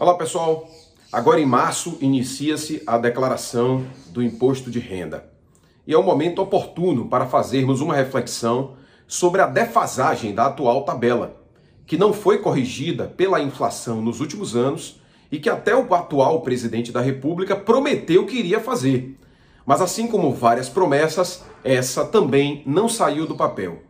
Olá pessoal, agora em março inicia-se a declaração do imposto de renda. E é um momento oportuno para fazermos uma reflexão sobre a defasagem da atual tabela, que não foi corrigida pela inflação nos últimos anos e que até o atual presidente da República prometeu que iria fazer. Mas assim como várias promessas, essa também não saiu do papel.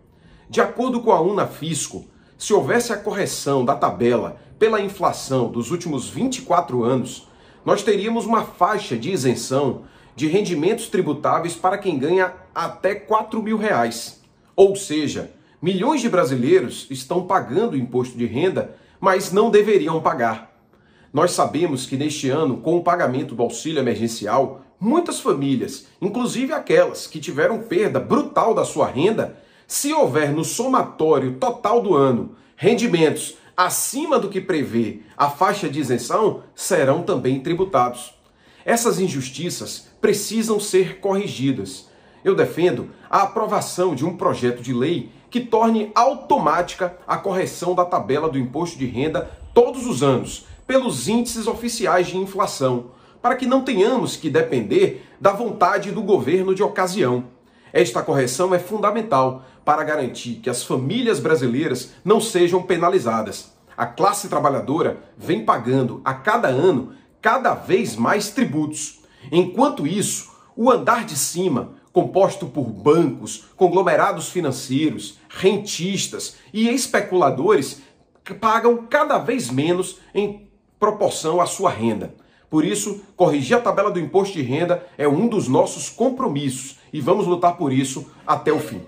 De acordo com a Unafisco, se houvesse a correção da tabela pela inflação dos últimos 24 anos, nós teríamos uma faixa de isenção de rendimentos tributáveis para quem ganha até 4 mil reais. Ou seja, milhões de brasileiros estão pagando imposto de renda, mas não deveriam pagar. Nós sabemos que neste ano, com o pagamento do auxílio emergencial, muitas famílias, inclusive aquelas que tiveram perda brutal da sua renda, se houver no somatório total do ano rendimentos acima do que prevê a faixa de isenção, serão também tributados. Essas injustiças precisam ser corrigidas. Eu defendo a aprovação de um projeto de lei que torne automática a correção da tabela do imposto de renda todos os anos, pelos índices oficiais de inflação, para que não tenhamos que depender da vontade do governo de ocasião. Esta correção é fundamental para garantir que as famílias brasileiras não sejam penalizadas. A classe trabalhadora vem pagando a cada ano cada vez mais tributos. Enquanto isso, o andar de cima, composto por bancos, conglomerados financeiros, rentistas e especuladores, pagam cada vez menos em proporção à sua renda. Por isso, corrigir a tabela do imposto de renda é um dos nossos compromissos e vamos lutar por isso até o fim.